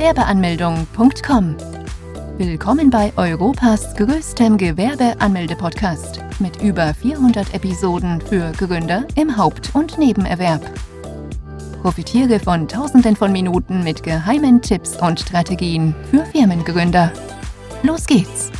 Gewerbeanmeldung.com. Willkommen bei Europas größtem Gewerbeanmelde-Podcast mit über 400 Episoden für Gründer im Haupt- und Nebenerwerb. Profitiere von Tausenden von Minuten mit geheimen Tipps und Strategien für Firmengründer. Los geht's!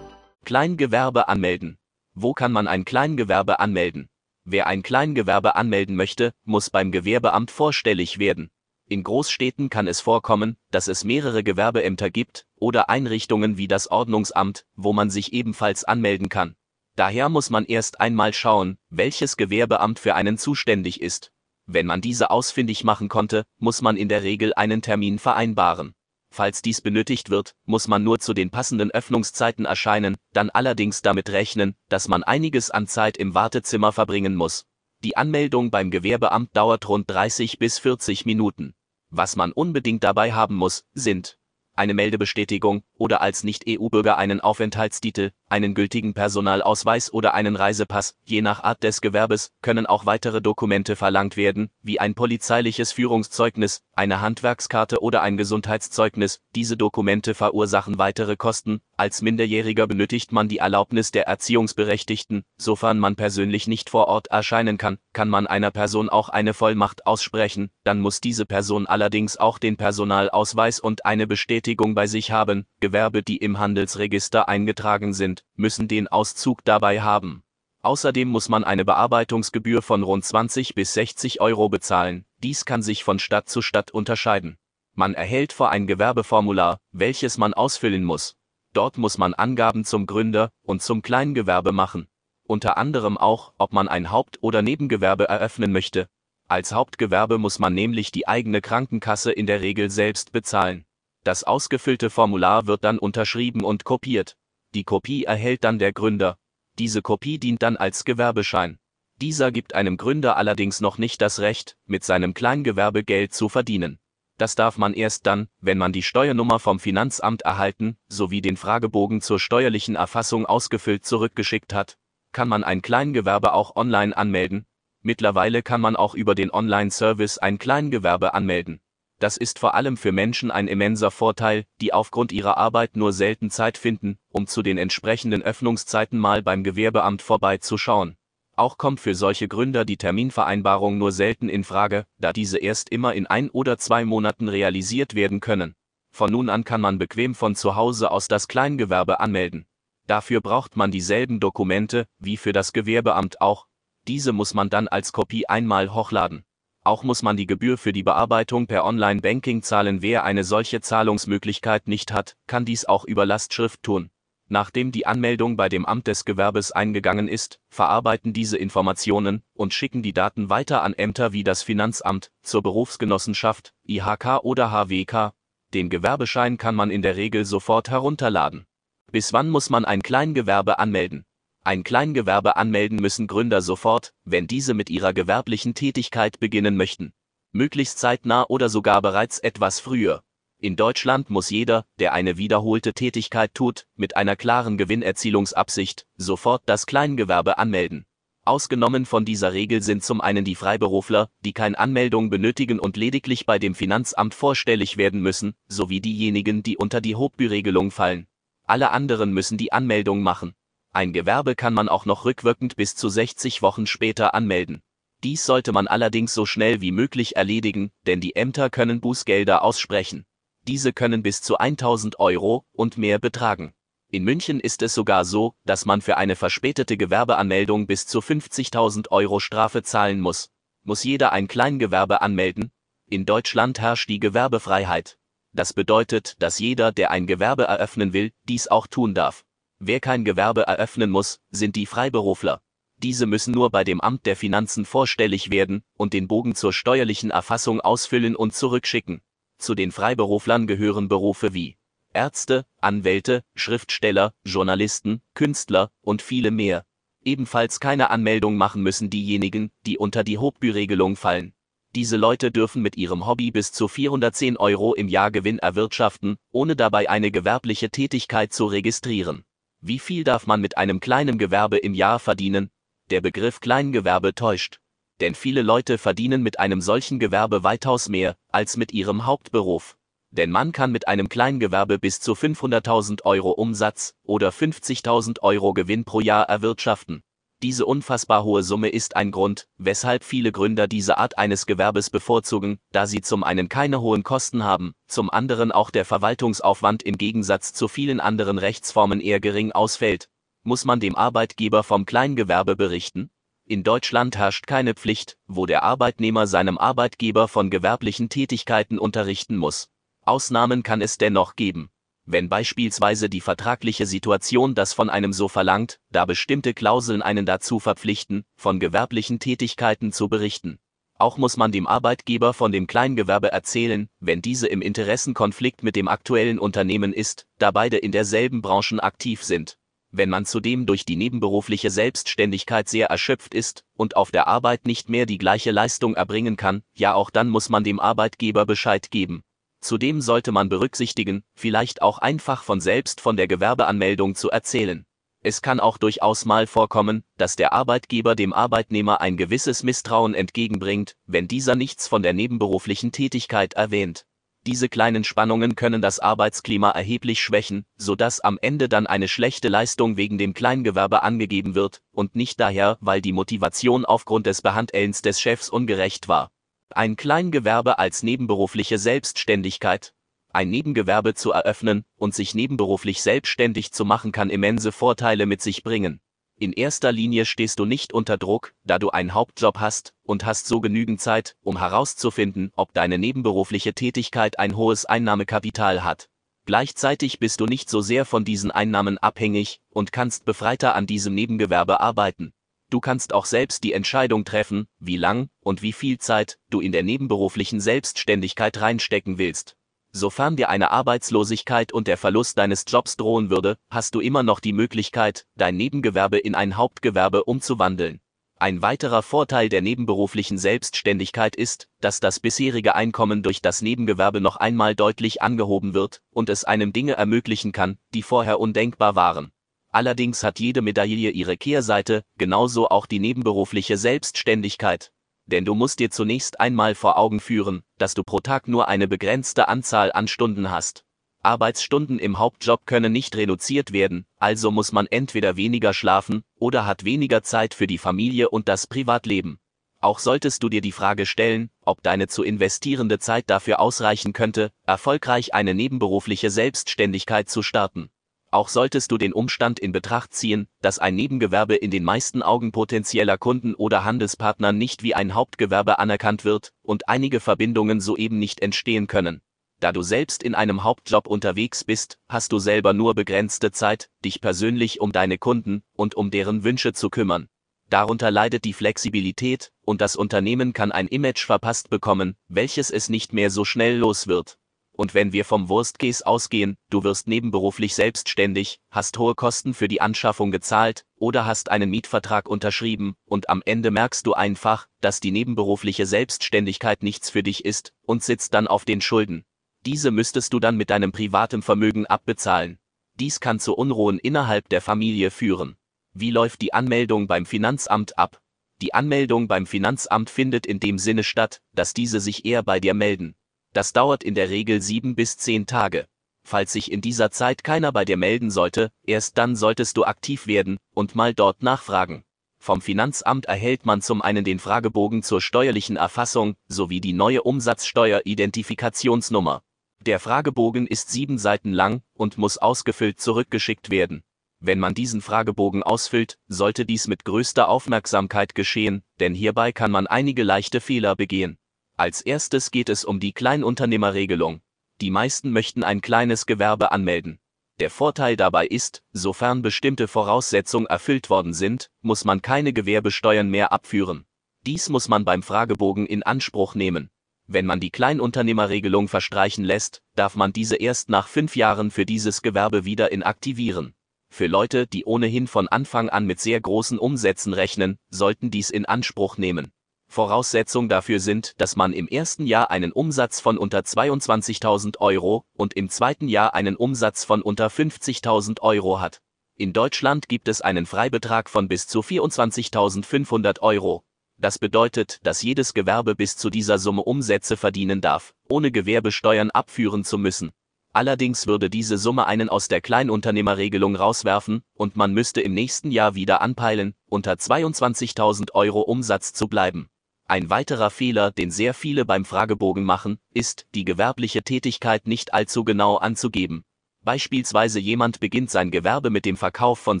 Kleingewerbe anmelden. Wo kann man ein Kleingewerbe anmelden? Wer ein Kleingewerbe anmelden möchte, muss beim Gewerbeamt vorstellig werden. In Großstädten kann es vorkommen, dass es mehrere Gewerbeämter gibt oder Einrichtungen wie das Ordnungsamt, wo man sich ebenfalls anmelden kann. Daher muss man erst einmal schauen, welches Gewerbeamt für einen zuständig ist. Wenn man diese ausfindig machen konnte, muss man in der Regel einen Termin vereinbaren. Falls dies benötigt wird, muss man nur zu den passenden Öffnungszeiten erscheinen, dann allerdings damit rechnen, dass man einiges an Zeit im Wartezimmer verbringen muss. Die Anmeldung beim Gewerbeamt dauert rund 30 bis 40 Minuten. Was man unbedingt dabei haben muss, sind eine Meldebestätigung oder als Nicht-EU-Bürger einen Aufenthaltstitel, einen gültigen Personalausweis oder einen Reisepass. Je nach Art des Gewerbes können auch weitere Dokumente verlangt werden, wie ein polizeiliches Führungszeugnis, eine Handwerkskarte oder ein Gesundheitszeugnis. Diese Dokumente verursachen weitere Kosten. Als Minderjähriger benötigt man die Erlaubnis der Erziehungsberechtigten. Sofern man persönlich nicht vor Ort erscheinen kann, kann man einer Person auch eine Vollmacht aussprechen. Dann muss diese Person allerdings auch den Personalausweis und eine Bestätigung bei sich haben, Gewerbe, die im Handelsregister eingetragen sind, müssen den Auszug dabei haben. Außerdem muss man eine Bearbeitungsgebühr von rund 20 bis 60 Euro bezahlen, dies kann sich von Stadt zu Stadt unterscheiden. Man erhält vor ein Gewerbeformular, welches man ausfüllen muss. Dort muss man Angaben zum Gründer und zum Kleingewerbe machen. Unter anderem auch, ob man ein Haupt- oder Nebengewerbe eröffnen möchte. Als Hauptgewerbe muss man nämlich die eigene Krankenkasse in der Regel selbst bezahlen. Das ausgefüllte Formular wird dann unterschrieben und kopiert. Die Kopie erhält dann der Gründer. Diese Kopie dient dann als Gewerbeschein. Dieser gibt einem Gründer allerdings noch nicht das Recht, mit seinem Kleingewerbe Geld zu verdienen. Das darf man erst dann, wenn man die Steuernummer vom Finanzamt erhalten, sowie den Fragebogen zur steuerlichen Erfassung ausgefüllt zurückgeschickt hat. Kann man ein Kleingewerbe auch online anmelden? Mittlerweile kann man auch über den Online-Service ein Kleingewerbe anmelden. Das ist vor allem für Menschen ein immenser Vorteil, die aufgrund ihrer Arbeit nur selten Zeit finden, um zu den entsprechenden Öffnungszeiten mal beim Gewerbeamt vorbeizuschauen. Auch kommt für solche Gründer die Terminvereinbarung nur selten in Frage, da diese erst immer in ein oder zwei Monaten realisiert werden können. Von nun an kann man bequem von zu Hause aus das Kleingewerbe anmelden. Dafür braucht man dieselben Dokumente, wie für das Gewerbeamt auch. Diese muss man dann als Kopie einmal hochladen. Auch muss man die Gebühr für die Bearbeitung per Online-Banking zahlen. Wer eine solche Zahlungsmöglichkeit nicht hat, kann dies auch über Lastschrift tun. Nachdem die Anmeldung bei dem Amt des Gewerbes eingegangen ist, verarbeiten diese Informationen und schicken die Daten weiter an Ämter wie das Finanzamt, zur Berufsgenossenschaft, IHK oder HWK. Den Gewerbeschein kann man in der Regel sofort herunterladen. Bis wann muss man ein Kleingewerbe anmelden? Ein Kleingewerbe anmelden müssen Gründer sofort, wenn diese mit ihrer gewerblichen Tätigkeit beginnen möchten. Möglichst zeitnah oder sogar bereits etwas früher. In Deutschland muss jeder, der eine wiederholte Tätigkeit tut, mit einer klaren Gewinnerzielungsabsicht, sofort das Kleingewerbe anmelden. Ausgenommen von dieser Regel sind zum einen die Freiberufler, die keine Anmeldung benötigen und lediglich bei dem Finanzamt vorstellig werden müssen, sowie diejenigen, die unter die Hochbüregelung fallen. Alle anderen müssen die Anmeldung machen. Ein Gewerbe kann man auch noch rückwirkend bis zu 60 Wochen später anmelden. Dies sollte man allerdings so schnell wie möglich erledigen, denn die Ämter können Bußgelder aussprechen. Diese können bis zu 1000 Euro und mehr betragen. In München ist es sogar so, dass man für eine verspätete Gewerbeanmeldung bis zu 50.000 Euro Strafe zahlen muss. Muss jeder ein Kleingewerbe anmelden? In Deutschland herrscht die Gewerbefreiheit. Das bedeutet, dass jeder, der ein Gewerbe eröffnen will, dies auch tun darf. Wer kein Gewerbe eröffnen muss, sind die Freiberufler. Diese müssen nur bei dem Amt der Finanzen vorstellig werden und den Bogen zur steuerlichen Erfassung ausfüllen und zurückschicken. Zu den Freiberuflern gehören Berufe wie Ärzte, Anwälte, Schriftsteller, Journalisten, Künstler und viele mehr. Ebenfalls keine Anmeldung machen müssen diejenigen, die unter die Hochbüregelung fallen. Diese Leute dürfen mit ihrem Hobby bis zu 410 Euro im Jahr Gewinn erwirtschaften, ohne dabei eine gewerbliche Tätigkeit zu registrieren. Wie viel darf man mit einem kleinen Gewerbe im Jahr verdienen? Der Begriff Kleingewerbe täuscht. Denn viele Leute verdienen mit einem solchen Gewerbe weitaus mehr als mit ihrem Hauptberuf. Denn man kann mit einem Kleingewerbe bis zu 500.000 Euro Umsatz oder 50.000 Euro Gewinn pro Jahr erwirtschaften. Diese unfassbar hohe Summe ist ein Grund, weshalb viele Gründer diese Art eines Gewerbes bevorzugen, da sie zum einen keine hohen Kosten haben, zum anderen auch der Verwaltungsaufwand im Gegensatz zu vielen anderen Rechtsformen eher gering ausfällt. Muss man dem Arbeitgeber vom Kleingewerbe berichten? In Deutschland herrscht keine Pflicht, wo der Arbeitnehmer seinem Arbeitgeber von gewerblichen Tätigkeiten unterrichten muss. Ausnahmen kann es dennoch geben. Wenn beispielsweise die vertragliche Situation das von einem so verlangt, da bestimmte Klauseln einen dazu verpflichten, von gewerblichen Tätigkeiten zu berichten. Auch muss man dem Arbeitgeber von dem Kleingewerbe erzählen, wenn diese im Interessenkonflikt mit dem aktuellen Unternehmen ist, da beide in derselben Branchen aktiv sind wenn man zudem durch die nebenberufliche Selbstständigkeit sehr erschöpft ist und auf der Arbeit nicht mehr die gleiche Leistung erbringen kann, ja auch dann muss man dem Arbeitgeber Bescheid geben. Zudem sollte man berücksichtigen, vielleicht auch einfach von selbst von der Gewerbeanmeldung zu erzählen. Es kann auch durchaus mal vorkommen, dass der Arbeitgeber dem Arbeitnehmer ein gewisses Misstrauen entgegenbringt, wenn dieser nichts von der nebenberuflichen Tätigkeit erwähnt. Diese kleinen Spannungen können das Arbeitsklima erheblich schwächen, so dass am Ende dann eine schlechte Leistung wegen dem Kleingewerbe angegeben wird und nicht daher, weil die Motivation aufgrund des Behandelns des Chefs ungerecht war. Ein Kleingewerbe als nebenberufliche Selbstständigkeit. Ein Nebengewerbe zu eröffnen und sich nebenberuflich selbstständig zu machen kann immense Vorteile mit sich bringen. In erster Linie stehst du nicht unter Druck, da du einen Hauptjob hast und hast so genügend Zeit, um herauszufinden, ob deine nebenberufliche Tätigkeit ein hohes Einnahmekapital hat. Gleichzeitig bist du nicht so sehr von diesen Einnahmen abhängig und kannst befreiter an diesem Nebengewerbe arbeiten. Du kannst auch selbst die Entscheidung treffen, wie lang und wie viel Zeit du in der nebenberuflichen Selbstständigkeit reinstecken willst. Sofern dir eine Arbeitslosigkeit und der Verlust deines Jobs drohen würde, hast du immer noch die Möglichkeit, dein Nebengewerbe in ein Hauptgewerbe umzuwandeln. Ein weiterer Vorteil der nebenberuflichen Selbstständigkeit ist, dass das bisherige Einkommen durch das Nebengewerbe noch einmal deutlich angehoben wird und es einem Dinge ermöglichen kann, die vorher undenkbar waren. Allerdings hat jede Medaille ihre Kehrseite, genauso auch die nebenberufliche Selbstständigkeit denn du musst dir zunächst einmal vor Augen führen, dass du pro Tag nur eine begrenzte Anzahl an Stunden hast. Arbeitsstunden im Hauptjob können nicht reduziert werden, also muss man entweder weniger schlafen oder hat weniger Zeit für die Familie und das Privatleben. Auch solltest du dir die Frage stellen, ob deine zu investierende Zeit dafür ausreichen könnte, erfolgreich eine nebenberufliche Selbstständigkeit zu starten. Auch solltest du den Umstand in Betracht ziehen, dass ein Nebengewerbe in den meisten Augen potenzieller Kunden oder Handelspartner nicht wie ein Hauptgewerbe anerkannt wird und einige Verbindungen soeben nicht entstehen können. Da du selbst in einem Hauptjob unterwegs bist, hast du selber nur begrenzte Zeit, dich persönlich um deine Kunden und um deren Wünsche zu kümmern. Darunter leidet die Flexibilität, und das Unternehmen kann ein Image verpasst bekommen, welches es nicht mehr so schnell los wird. Und wenn wir vom Worst ausgehen, du wirst nebenberuflich selbstständig, hast hohe Kosten für die Anschaffung gezahlt oder hast einen Mietvertrag unterschrieben und am Ende merkst du einfach, dass die nebenberufliche Selbstständigkeit nichts für dich ist und sitzt dann auf den Schulden. Diese müsstest du dann mit deinem privaten Vermögen abbezahlen. Dies kann zu Unruhen innerhalb der Familie führen. Wie läuft die Anmeldung beim Finanzamt ab? Die Anmeldung beim Finanzamt findet in dem Sinne statt, dass diese sich eher bei dir melden. Das dauert in der Regel sieben bis zehn Tage. Falls sich in dieser Zeit keiner bei dir melden sollte, erst dann solltest du aktiv werden und mal dort nachfragen. Vom Finanzamt erhält man zum einen den Fragebogen zur steuerlichen Erfassung sowie die neue Umsatzsteuer-Identifikationsnummer. Der Fragebogen ist sieben Seiten lang und muss ausgefüllt zurückgeschickt werden. Wenn man diesen Fragebogen ausfüllt, sollte dies mit größter Aufmerksamkeit geschehen, denn hierbei kann man einige leichte Fehler begehen. Als erstes geht es um die Kleinunternehmerregelung. Die meisten möchten ein kleines Gewerbe anmelden. Der Vorteil dabei ist, sofern bestimmte Voraussetzungen erfüllt worden sind, muss man keine Gewerbesteuern mehr abführen. Dies muss man beim Fragebogen in Anspruch nehmen. Wenn man die Kleinunternehmerregelung verstreichen lässt, darf man diese erst nach fünf Jahren für dieses Gewerbe wieder inaktivieren. Für Leute, die ohnehin von Anfang an mit sehr großen Umsätzen rechnen, sollten dies in Anspruch nehmen. Voraussetzung dafür sind, dass man im ersten Jahr einen Umsatz von unter 22.000 Euro und im zweiten Jahr einen Umsatz von unter 50.000 Euro hat. In Deutschland gibt es einen Freibetrag von bis zu 24.500 Euro. Das bedeutet, dass jedes Gewerbe bis zu dieser Summe Umsätze verdienen darf, ohne Gewerbesteuern abführen zu müssen. Allerdings würde diese Summe einen aus der Kleinunternehmerregelung rauswerfen und man müsste im nächsten Jahr wieder anpeilen, unter 22.000 Euro Umsatz zu bleiben. Ein weiterer Fehler, den sehr viele beim Fragebogen machen, ist, die gewerbliche Tätigkeit nicht allzu genau anzugeben. Beispielsweise jemand beginnt sein Gewerbe mit dem Verkauf von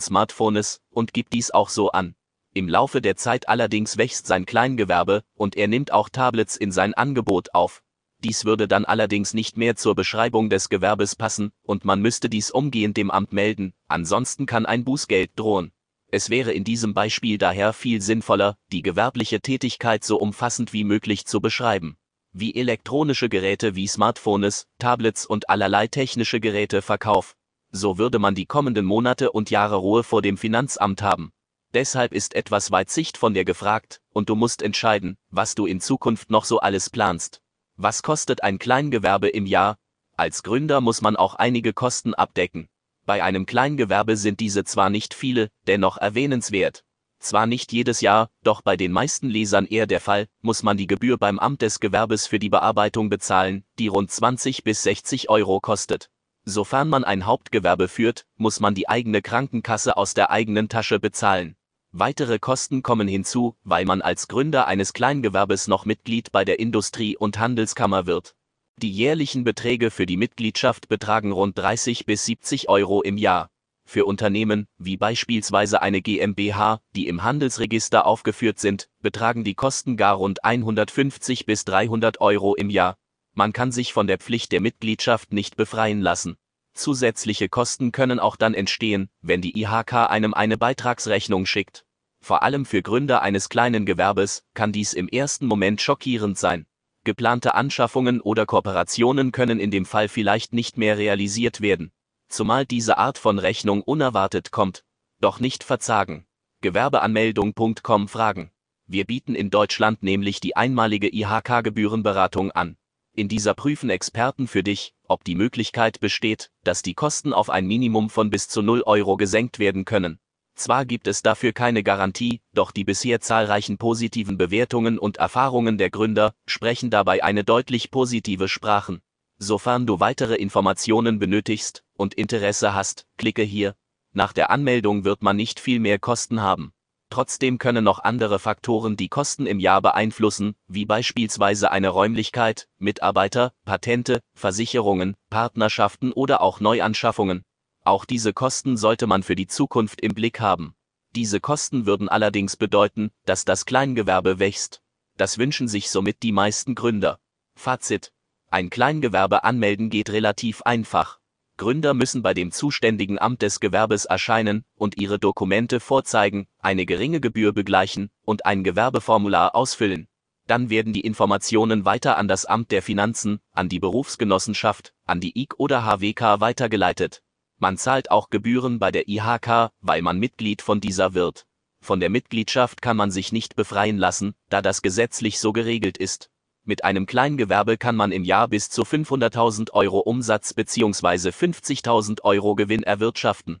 Smartphones und gibt dies auch so an. Im Laufe der Zeit allerdings wächst sein Kleingewerbe und er nimmt auch Tablets in sein Angebot auf. Dies würde dann allerdings nicht mehr zur Beschreibung des Gewerbes passen und man müsste dies umgehend dem Amt melden, ansonsten kann ein Bußgeld drohen. Es wäre in diesem Beispiel daher viel sinnvoller, die gewerbliche Tätigkeit so umfassend wie möglich zu beschreiben. Wie elektronische Geräte wie Smartphones, Tablets und allerlei technische Geräte verkauf. So würde man die kommenden Monate und Jahre Ruhe vor dem Finanzamt haben. Deshalb ist etwas Weitsicht von dir gefragt, und du musst entscheiden, was du in Zukunft noch so alles planst. Was kostet ein Kleingewerbe im Jahr? Als Gründer muss man auch einige Kosten abdecken. Bei einem Kleingewerbe sind diese zwar nicht viele, dennoch erwähnenswert. Zwar nicht jedes Jahr, doch bei den meisten Lesern eher der Fall, muss man die Gebühr beim Amt des Gewerbes für die Bearbeitung bezahlen, die rund 20 bis 60 Euro kostet. Sofern man ein Hauptgewerbe führt, muss man die eigene Krankenkasse aus der eigenen Tasche bezahlen. Weitere Kosten kommen hinzu, weil man als Gründer eines Kleingewerbes noch Mitglied bei der Industrie- und Handelskammer wird. Die jährlichen Beträge für die Mitgliedschaft betragen rund 30 bis 70 Euro im Jahr. Für Unternehmen, wie beispielsweise eine GmbH, die im Handelsregister aufgeführt sind, betragen die Kosten gar rund 150 bis 300 Euro im Jahr. Man kann sich von der Pflicht der Mitgliedschaft nicht befreien lassen. Zusätzliche Kosten können auch dann entstehen, wenn die IHK einem eine Beitragsrechnung schickt. Vor allem für Gründer eines kleinen Gewerbes kann dies im ersten Moment schockierend sein. Geplante Anschaffungen oder Kooperationen können in dem Fall vielleicht nicht mehr realisiert werden. Zumal diese Art von Rechnung unerwartet kommt. Doch nicht verzagen. Gewerbeanmeldung.com Fragen. Wir bieten in Deutschland nämlich die einmalige IHK-Gebührenberatung an. In dieser prüfen Experten für dich, ob die Möglichkeit besteht, dass die Kosten auf ein Minimum von bis zu 0 Euro gesenkt werden können. Zwar gibt es dafür keine Garantie, doch die bisher zahlreichen positiven Bewertungen und Erfahrungen der Gründer sprechen dabei eine deutlich positive Sprachen. Sofern du weitere Informationen benötigst und Interesse hast, klicke hier. Nach der Anmeldung wird man nicht viel mehr Kosten haben. Trotzdem können noch andere Faktoren die Kosten im Jahr beeinflussen, wie beispielsweise eine Räumlichkeit, Mitarbeiter, Patente, Versicherungen, Partnerschaften oder auch Neuanschaffungen. Auch diese Kosten sollte man für die Zukunft im Blick haben. Diese Kosten würden allerdings bedeuten, dass das Kleingewerbe wächst. Das wünschen sich somit die meisten Gründer. Fazit. Ein Kleingewerbe anmelden geht relativ einfach. Gründer müssen bei dem zuständigen Amt des Gewerbes erscheinen und ihre Dokumente vorzeigen, eine geringe Gebühr begleichen und ein Gewerbeformular ausfüllen. Dann werden die Informationen weiter an das Amt der Finanzen, an die Berufsgenossenschaft, an die IK oder HWK weitergeleitet. Man zahlt auch Gebühren bei der IHK, weil man Mitglied von dieser wird. Von der Mitgliedschaft kann man sich nicht befreien lassen, da das gesetzlich so geregelt ist. Mit einem Kleingewerbe kann man im Jahr bis zu 500.000 Euro Umsatz bzw. 50.000 Euro Gewinn erwirtschaften.